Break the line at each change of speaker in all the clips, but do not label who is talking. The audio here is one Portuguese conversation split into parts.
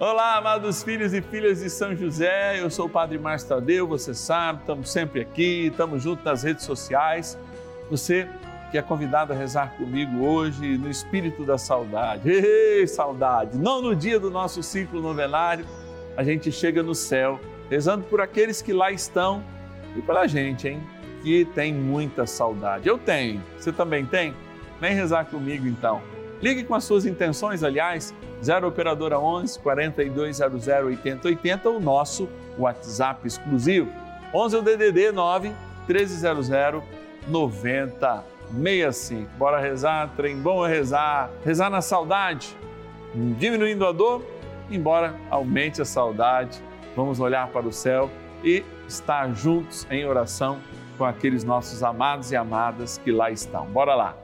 Olá, amados filhos e filhas de São José, eu sou o Padre Márcio Tadeu, você sabe, estamos sempre aqui, estamos juntos nas redes sociais. Você que é convidado a rezar comigo hoje no espírito da saudade. Ei, saudade! Não no dia do nosso ciclo novenário, a gente chega no céu, rezando por aqueles que lá estão e pela gente, hein? Que tem muita saudade. Eu tenho, você também tem? Vem rezar comigo então. Ligue com as suas intenções, aliás 0 Operadora 11 4200 8080, o nosso WhatsApp exclusivo. 11 é o DDD 9 1300 9065. Bora rezar, trem bom é rezar, rezar na saudade, diminuindo a dor, embora aumente a saudade. Vamos olhar para o céu e estar juntos em oração com aqueles nossos amados e amadas que lá estão. Bora lá.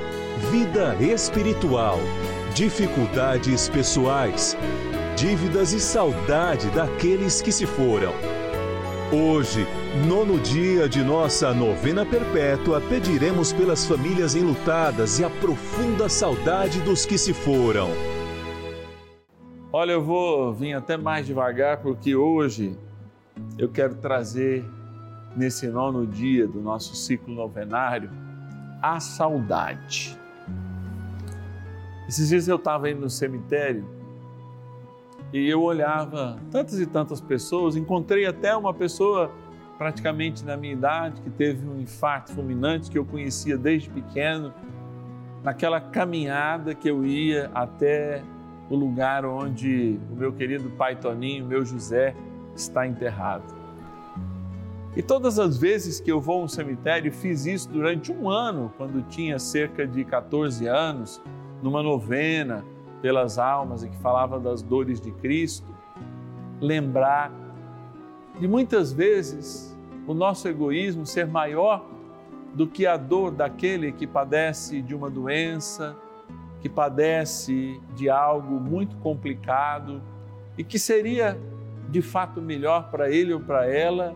vida espiritual, dificuldades pessoais, dívidas e saudade daqueles que se foram. Hoje, nono dia de nossa novena perpétua, pediremos pelas famílias enlutadas e a profunda saudade dos que se foram.
Olha, eu vou vir até mais devagar porque hoje eu quero trazer, nesse nono dia do nosso ciclo novenário, a saudade. Esses dias eu estava indo no cemitério e eu olhava tantas e tantas pessoas, encontrei até uma pessoa praticamente na minha idade que teve um infarto fulminante que eu conhecia desde pequeno, naquela caminhada que eu ia até o lugar onde o meu querido pai Toninho, meu José, está enterrado. E todas as vezes que eu vou a um cemitério, fiz isso durante um ano, quando tinha cerca de 14 anos, numa novena pelas almas e que falava das dores de Cristo, lembrar de muitas vezes o nosso egoísmo ser maior do que a dor daquele que padece de uma doença, que padece de algo muito complicado e que seria de fato melhor para ele ou para ela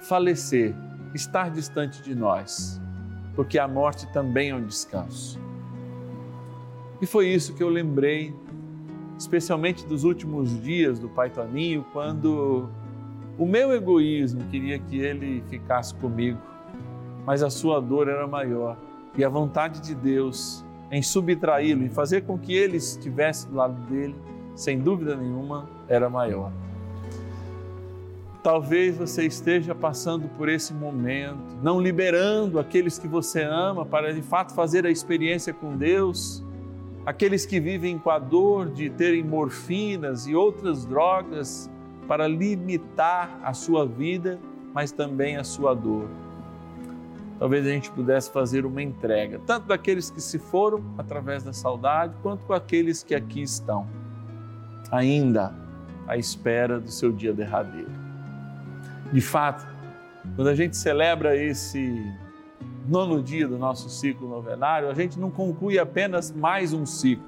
falecer, estar distante de nós, porque a morte também é um descanso. E foi isso que eu lembrei, especialmente dos últimos dias do Pai Toninho, quando o meu egoísmo queria que ele ficasse comigo, mas a sua dor era maior e a vontade de Deus em subtraí-lo, em fazer com que ele estivesse do lado dele, sem dúvida nenhuma, era maior. Talvez você esteja passando por esse momento, não liberando aqueles que você ama para de fato fazer a experiência com Deus, aqueles que vivem com a dor de terem morfinas e outras drogas para limitar a sua vida, mas também a sua dor. Talvez a gente pudesse fazer uma entrega, tanto daqueles que se foram através da saudade, quanto com aqueles que aqui estão, ainda à espera do seu dia derradeiro. De fato, quando a gente celebra esse nono dia do nosso ciclo novenário, a gente não conclui apenas mais um ciclo,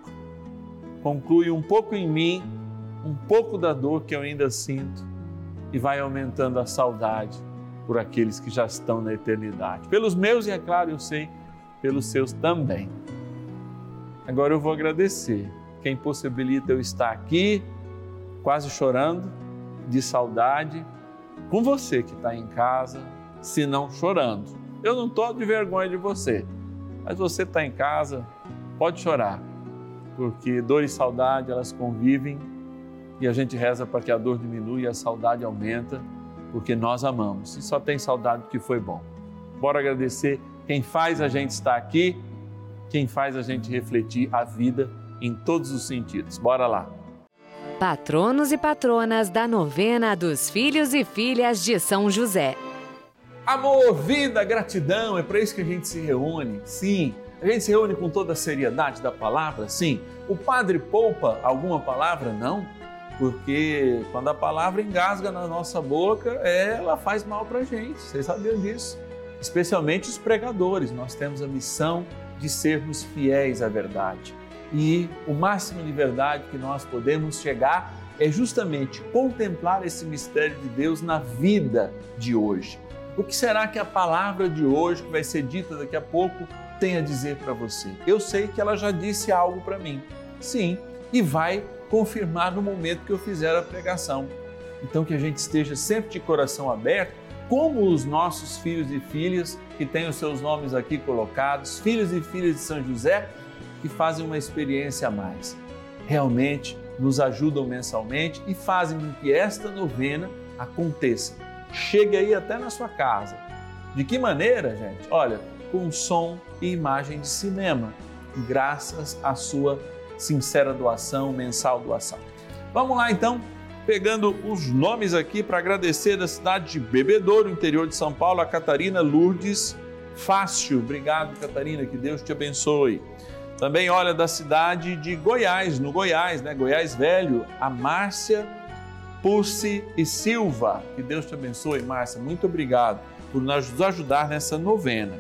conclui um pouco em mim, um pouco da dor que eu ainda sinto e vai aumentando a saudade por aqueles que já estão na eternidade. Pelos meus, e é claro, eu sei, pelos seus também. Agora eu vou agradecer quem possibilita eu estar aqui, quase chorando, de saudade, com você que está em casa, se não chorando. Eu não estou de vergonha de você, mas você está em casa, pode chorar, porque dor e saudade elas convivem e a gente reza para que a dor diminua e a saudade aumenta, porque nós amamos e só tem saudade do que foi bom. Bora agradecer quem faz a gente estar aqui, quem faz a gente refletir a vida em todos os sentidos. Bora lá.
Patronos e patronas da novena dos filhos e filhas de São José.
Amor, vida, gratidão, é para isso que a gente se reúne. Sim, a gente se reúne com toda a seriedade da palavra. Sim, o padre poupa alguma palavra? Não, porque quando a palavra engasga na nossa boca, ela faz mal para a gente. Vocês sabiam disso? Especialmente os pregadores, nós temos a missão de sermos fiéis à verdade e o máximo de verdade que nós podemos chegar é justamente contemplar esse mistério de Deus na vida de hoje. O que será que a palavra de hoje, que vai ser dita daqui a pouco, tem a dizer para você? Eu sei que ela já disse algo para mim, sim, e vai confirmar no momento que eu fizer a pregação. Então, que a gente esteja sempre de coração aberto, como os nossos filhos e filhas, que têm os seus nomes aqui colocados, filhos e filhas de São José, que fazem uma experiência a mais. Realmente nos ajudam mensalmente e fazem com que esta novena aconteça. Chegue aí até na sua casa. De que maneira, gente? Olha, com som e imagem de cinema, graças à sua sincera doação, mensal doação. Vamos lá então, pegando os nomes aqui para agradecer da cidade de Bebedouro, interior de São Paulo, a Catarina Lourdes Fácil. Obrigado, Catarina, que Deus te abençoe. Também olha da cidade de Goiás, no Goiás, né? Goiás Velho, a Márcia Pulse e Silva. Que Deus te abençoe, Márcia. Muito obrigado por nos ajudar nessa novena.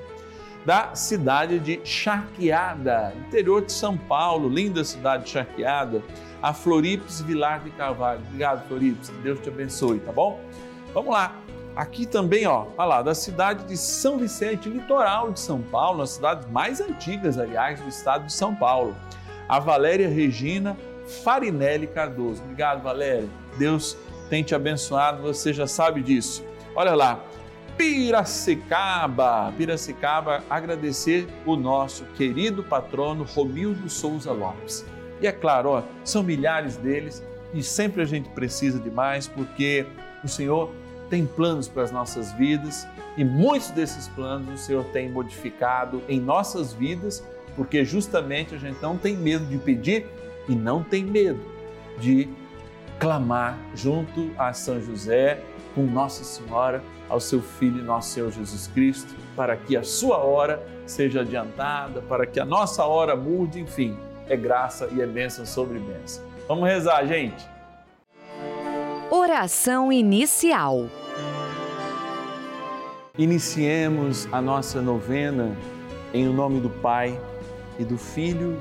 Da cidade de Charqueada, interior de São Paulo, linda cidade de Charqueada, a Floripes Vilar de Carvalho. Obrigado, Floripes. Que Deus te abençoe, tá bom? Vamos lá. Aqui também, ó, olha lá, da cidade de São Vicente, litoral de São Paulo, as cidades mais antigas, aliás, do estado de São Paulo. A Valéria Regina Farinelli Cardoso. Obrigado, Valéria. Deus tem te abençoado, você já sabe disso. Olha lá, Piracicaba, Piracicaba, agradecer o nosso querido patrono Romildo Souza Lopes. E é claro, ó, são milhares deles e sempre a gente precisa de mais porque o Senhor tem planos para as nossas vidas e muitos desses planos o Senhor tem modificado em nossas vidas, porque justamente a gente não tem medo de pedir e não tem medo de clamar junto a São José, com Nossa Senhora, ao seu Filho, nosso Senhor Jesus Cristo, para que a sua hora seja adiantada, para que a nossa hora mude, enfim, é graça e é bênção sobre bênção. Vamos rezar, gente.
Oração inicial.
Iniciemos a nossa novena em nome do Pai e do Filho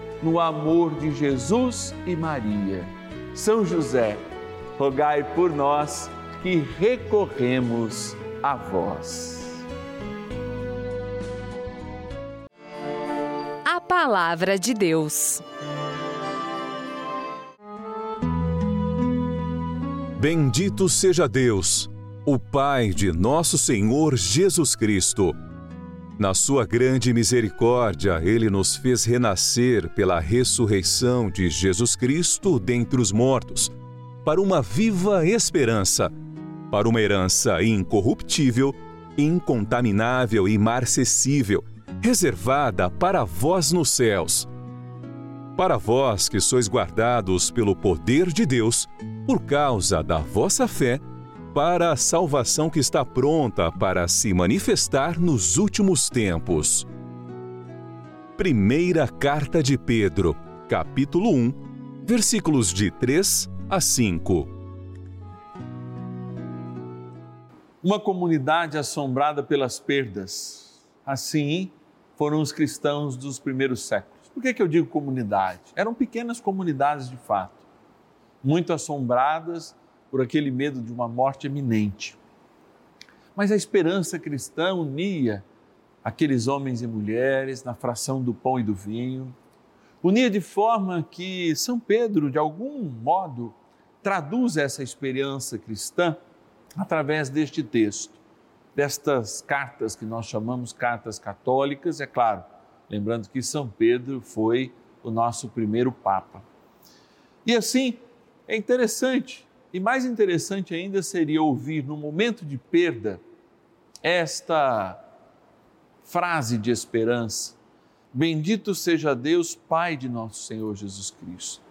no amor de Jesus e Maria. São José, rogai por nós que recorremos a vós.
A Palavra de Deus.
Bendito seja Deus, o Pai de nosso Senhor Jesus Cristo. Na sua grande misericórdia, ele nos fez renascer pela ressurreição de Jesus Cristo dentre os mortos, para uma viva esperança, para uma herança incorruptível, incontaminável e marcessível, reservada para vós nos céus. Para vós que sois guardados pelo poder de Deus, por causa da vossa fé, para a salvação que está pronta para se manifestar nos últimos tempos. Primeira Carta de Pedro, capítulo 1, versículos de 3 a 5.
Uma comunidade assombrada pelas perdas. Assim foram os cristãos dos primeiros séculos. Por que, que eu digo comunidade? Eram pequenas comunidades de fato, muito assombradas por aquele medo de uma morte iminente. Mas a esperança cristã unia aqueles homens e mulheres na fração do pão e do vinho, unia de forma que São Pedro, de algum modo, traduz essa esperança cristã através deste texto, destas cartas que nós chamamos cartas católicas, é claro, lembrando que São Pedro foi o nosso primeiro Papa. E assim, é interessante e mais interessante ainda seria ouvir no momento de perda esta frase de esperança: Bendito seja Deus, Pai de nosso Senhor Jesus Cristo.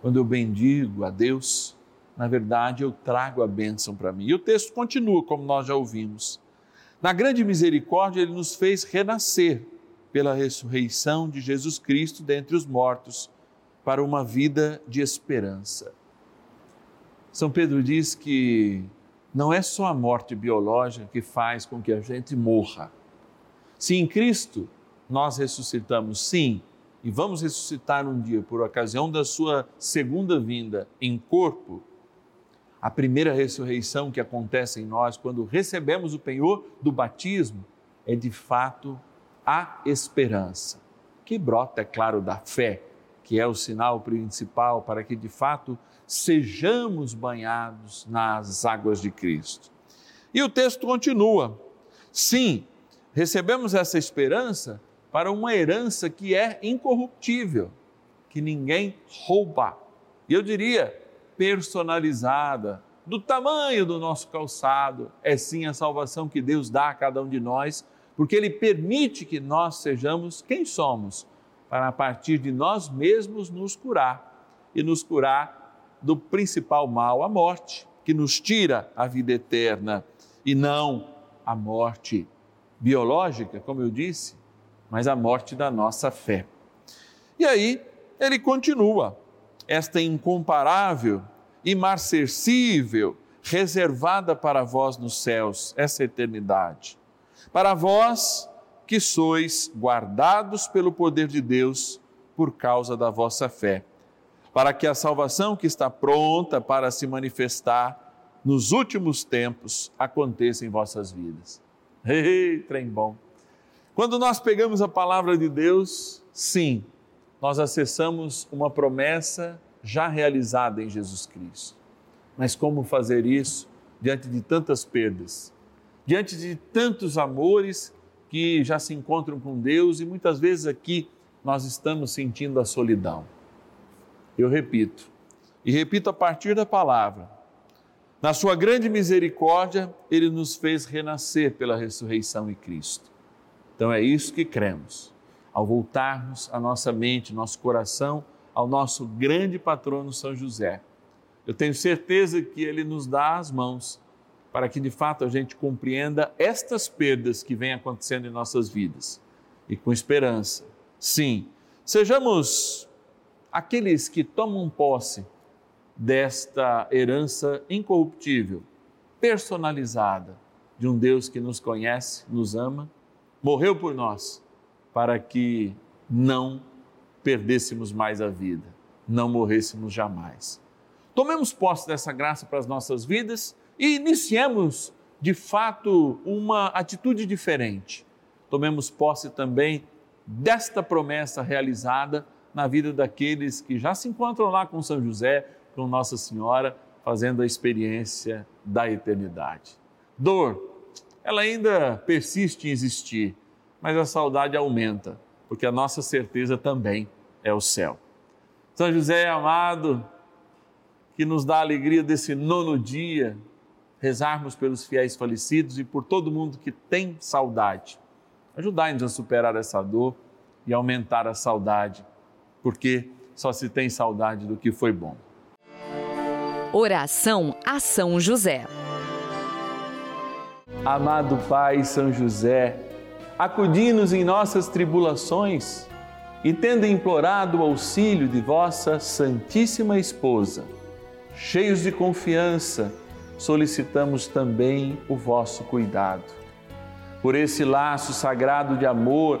Quando eu bendigo a Deus, na verdade eu trago a bênção para mim. E o texto continua, como nós já ouvimos. Na grande misericórdia, ele nos fez renascer pela ressurreição de Jesus Cristo dentre os mortos, para uma vida de esperança. São Pedro diz que não é só a morte biológica que faz com que a gente morra. Se em Cristo nós ressuscitamos, sim, e vamos ressuscitar um dia por ocasião da sua segunda vinda em corpo, a primeira ressurreição que acontece em nós quando recebemos o penhor do batismo é de fato a esperança, que brota, é claro, da fé, que é o sinal principal para que de fato sejamos banhados nas águas de Cristo. E o texto continua: sim, recebemos essa esperança para uma herança que é incorruptível, que ninguém rouba. E eu diria, personalizada, do tamanho do nosso calçado, é sim a salvação que Deus dá a cada um de nós, porque Ele permite que nós sejamos quem somos, para a partir de nós mesmos nos curar e nos curar do principal mal, a morte, que nos tira a vida eterna e não a morte biológica, como eu disse, mas a morte da nossa fé. E aí ele continua, esta incomparável, imarcessível, reservada para vós nos céus, essa eternidade. Para vós que sois guardados pelo poder de Deus por causa da vossa fé para que a salvação que está pronta para se manifestar nos últimos tempos aconteça em vossas vidas. Ei, trem bom. Quando nós pegamos a palavra de Deus, sim, nós acessamos uma promessa já realizada em Jesus Cristo. Mas como fazer isso diante de tantas perdas, diante de tantos amores que já se encontram com Deus e muitas vezes aqui nós estamos sentindo a solidão. Eu repito, e repito a partir da palavra. Na sua grande misericórdia, ele nos fez renascer pela ressurreição em Cristo. Então é isso que cremos. ao voltarmos a nossa mente, nosso coração ao nosso grande patrono São José. Eu tenho certeza que ele nos dá as mãos para que de fato a gente compreenda estas perdas que vêm acontecendo em nossas vidas e com esperança. Sim, sejamos aqueles que tomam posse desta herança incorruptível, personalizada, de um Deus que nos conhece, nos ama, morreu por nós, para que não perdêssemos mais a vida, não morrêssemos jamais. Tomemos posse dessa graça para as nossas vidas e iniciemos, de fato, uma atitude diferente. Tomemos posse também desta promessa realizada na vida daqueles que já se encontram lá com São José, com Nossa Senhora, fazendo a experiência da eternidade. Dor, ela ainda persiste em existir, mas a saudade aumenta, porque a nossa certeza também é o céu. São José amado, que nos dá a alegria desse nono dia, rezarmos pelos fiéis falecidos e por todo mundo que tem saudade. Ajudai-nos a superar essa dor e aumentar a saudade, porque só se tem saudade do que foi bom.
Oração a São José.
Amado Pai São José, acudi-nos em nossas tribulações e, tendo implorado o auxílio de vossa Santíssima Esposa, cheios de confiança, solicitamos também o vosso cuidado. Por esse laço sagrado de amor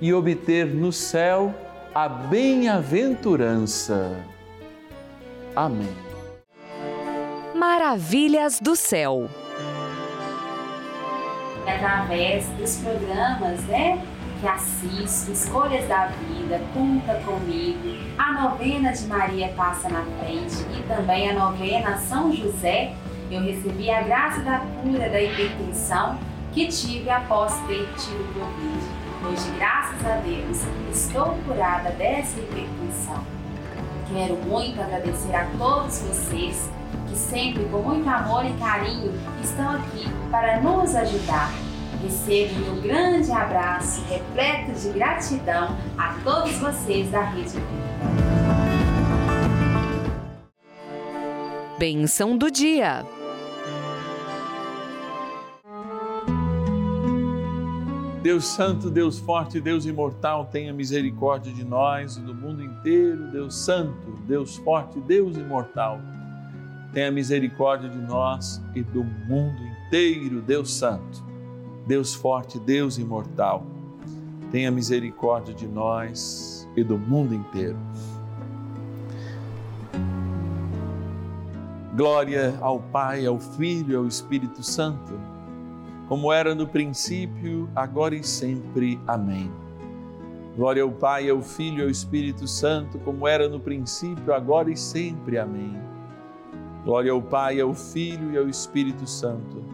e obter no céu a bem-aventurança. Amém.
Maravilhas do céu.
Através dos programas, né? Que assisto, Escolhas da Vida, Conta Comigo, a novena de Maria Passa na Frente e também a novena São José, eu recebi a graça da cura da hipertensão que tive após ter tido Covid. Hoje, graças a Deus, estou curada dessa hipertensão. Quero muito agradecer a todos vocês que sempre, com muito amor e carinho, estão aqui para nos ajudar. Recebo um grande abraço repleto de gratidão a todos vocês da Rede Vida.
Benção do dia.
Deus Santo, Deus Forte, Deus Imortal, tenha misericórdia de nós e do mundo inteiro. Deus Santo, Deus Forte, Deus Imortal, tenha misericórdia de nós e do mundo inteiro. Deus Santo, Deus Forte, Deus Imortal, tenha misericórdia de nós e do mundo inteiro. Glória ao Pai, ao Filho e ao Espírito Santo como era no princípio, agora e sempre. Amém. Glória ao Pai, ao Filho e ao Espírito Santo, como era no princípio, agora e sempre. Amém. Glória ao Pai, ao Filho e ao Espírito Santo,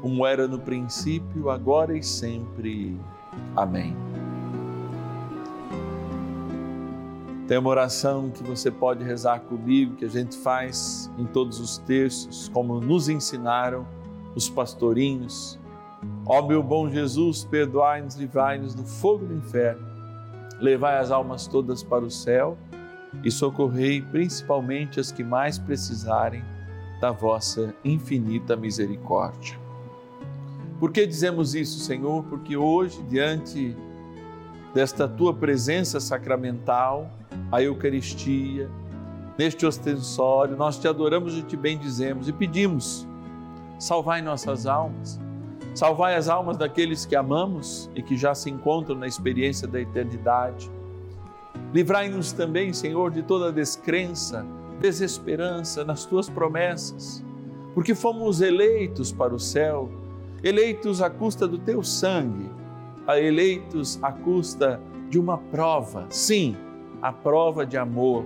como era no princípio, agora e sempre. Amém. Tem uma oração que você pode rezar comigo, que a gente faz em todos os textos, como nos ensinaram os pastorinhos. Ó meu bom Jesus, perdoai-nos, livrai-nos do fogo do inferno, levai as almas todas para o céu e socorrei principalmente as que mais precisarem da vossa infinita misericórdia. Por que dizemos isso, Senhor? Porque hoje, diante desta tua presença sacramental, a Eucaristia, neste ostensório, nós te adoramos e te bendizemos e pedimos: salvai nossas almas, salvai as almas daqueles que amamos e que já se encontram na experiência da eternidade. Livrai-nos também, Senhor, de toda descrença, desesperança nas tuas promessas, porque fomos eleitos para o céu, eleitos à custa do teu sangue, eleitos à custa de uma prova, sim, a prova de amor,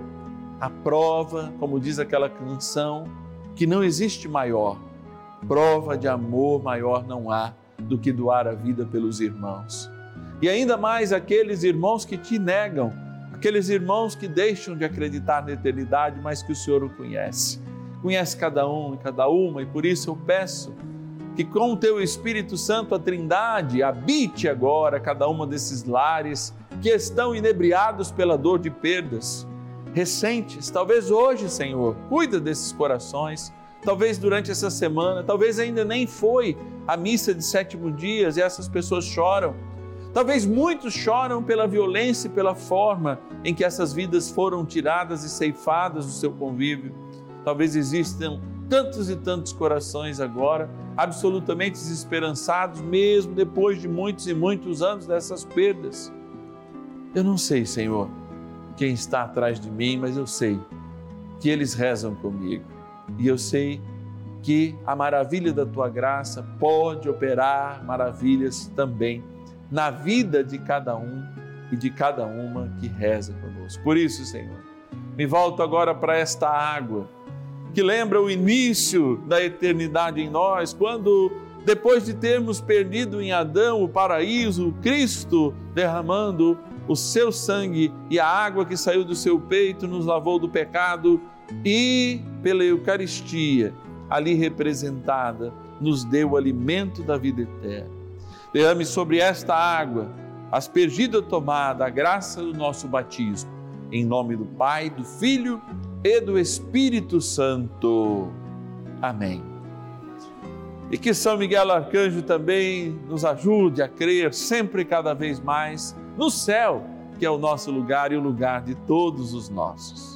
a prova, como diz aquela canção, que não existe maior, prova de amor maior não há do que doar a vida pelos irmãos. E ainda mais aqueles irmãos que te negam, aqueles irmãos que deixam de acreditar na eternidade, mas que o Senhor o conhece. Conhece cada um e cada uma, e por isso eu peço que com o teu Espírito Santo a Trindade habite agora cada uma desses lares que estão inebriados pela dor de perdas recentes, talvez hoje, Senhor, cuida desses corações, talvez durante essa semana, talvez ainda nem foi a missa de sétimo dias e essas pessoas choram. Talvez muitos choram pela violência e pela forma em que essas vidas foram tiradas e ceifadas do seu convívio. Talvez existam tantos e tantos corações agora absolutamente desesperançados, mesmo depois de muitos e muitos anos dessas perdas. Eu não sei, Senhor, quem está atrás de mim, mas eu sei que eles rezam comigo. E eu sei que a maravilha da tua graça pode operar maravilhas também na vida de cada um e de cada uma que reza conosco. Por isso, Senhor, me volto agora para esta água que lembra o início da eternidade em nós, quando depois de termos perdido em Adão o paraíso, Cristo derramando o seu sangue e a água que saiu do seu peito nos lavou do pecado e, pela Eucaristia, ali representada, nos deu o alimento da vida eterna. Derrame sobre esta água, aspergida tomada, a graça do nosso batismo. Em nome do Pai, do Filho e do Espírito Santo. Amém. E que São Miguel Arcanjo também nos ajude a crer sempre e cada vez mais no céu, que é o nosso lugar e o lugar de todos os nossos.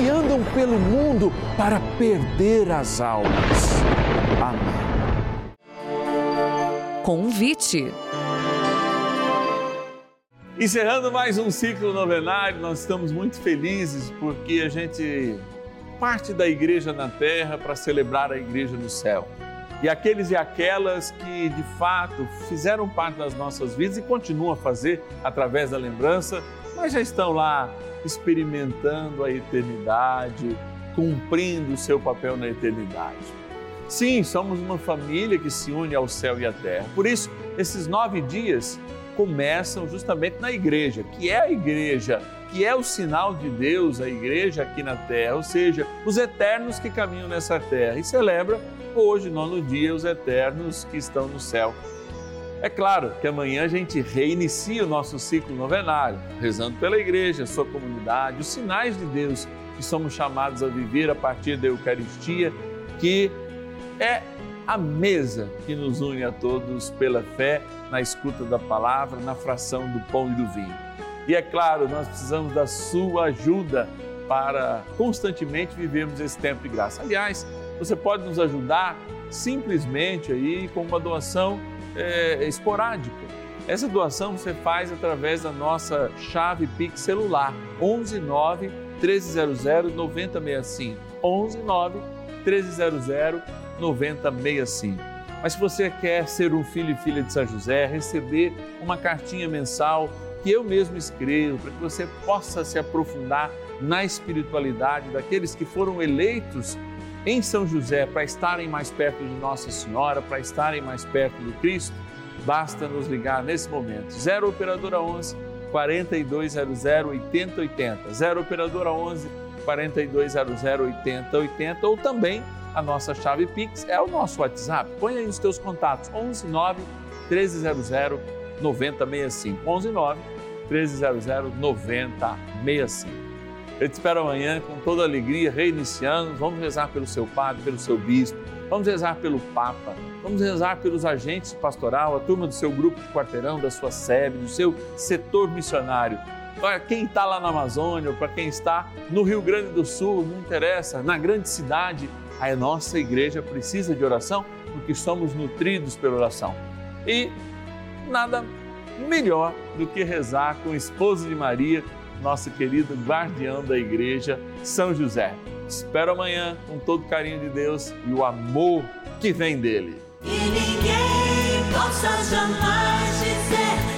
que andam pelo mundo para perder as almas. Amém.
Convite.
Encerrando mais um ciclo novenário, nós estamos muito felizes porque a gente parte da igreja na terra para celebrar a igreja no céu e aqueles e aquelas que de fato fizeram parte das nossas vidas e continuam a fazer através da lembrança, mas já estão lá experimentando a eternidade, cumprindo o seu papel na eternidade. Sim, somos uma família que se une ao céu e à terra. Por isso, esses nove dias começam justamente na igreja, que é a igreja, que é o sinal de Deus, a igreja aqui na terra, ou seja, os eternos que caminham nessa terra e celebra hoje, nono dia, os eternos que estão no céu. É claro que amanhã a gente reinicia o nosso ciclo novenário, rezando pela igreja, sua comunidade, os sinais de Deus que somos chamados a viver a partir da Eucaristia, que é a mesa que nos une a todos pela fé, na escuta da palavra, na fração do pão e do vinho. E é claro, nós precisamos da sua ajuda para constantemente vivermos esse tempo de graça. Aliás, você pode nos ajudar simplesmente aí com uma doação é, esporádica. Essa doação você faz através da nossa chave Pix celular 11 9 1300 9065. 11 9 1300 9065. Mas se você quer ser um filho e filha de São José, receber uma cartinha mensal que eu mesmo escrevo, para que você possa se aprofundar na espiritualidade daqueles que foram eleitos em São José para estarem mais perto de Nossa Senhora, para estarem mais perto do Cristo, basta nos ligar nesse momento. 0 Operadora 11 4200 8080. 0 Operadora 11 4200 8080 ou também a nossa chave Pix é o nosso WhatsApp. Põe aí os teus contatos 11 9 1300 9065. 11 9 1300 9065. Eu te espero amanhã com toda alegria, reiniciando. Vamos rezar pelo seu padre, pelo seu bispo, vamos rezar pelo Papa, vamos rezar pelos agentes pastoral, a turma do seu grupo de quarteirão, da sua sede, do seu setor missionário. Para quem está lá na Amazônia, para quem está no Rio Grande do Sul, não interessa, na grande cidade, a nossa igreja precisa de oração porque somos nutridos pela oração. E nada melhor do que rezar com o esposo de Maria, nosso querido guardião da igreja, São José. Espero amanhã com todo o carinho de Deus e o amor que vem dele.
E ninguém possa jamais dizer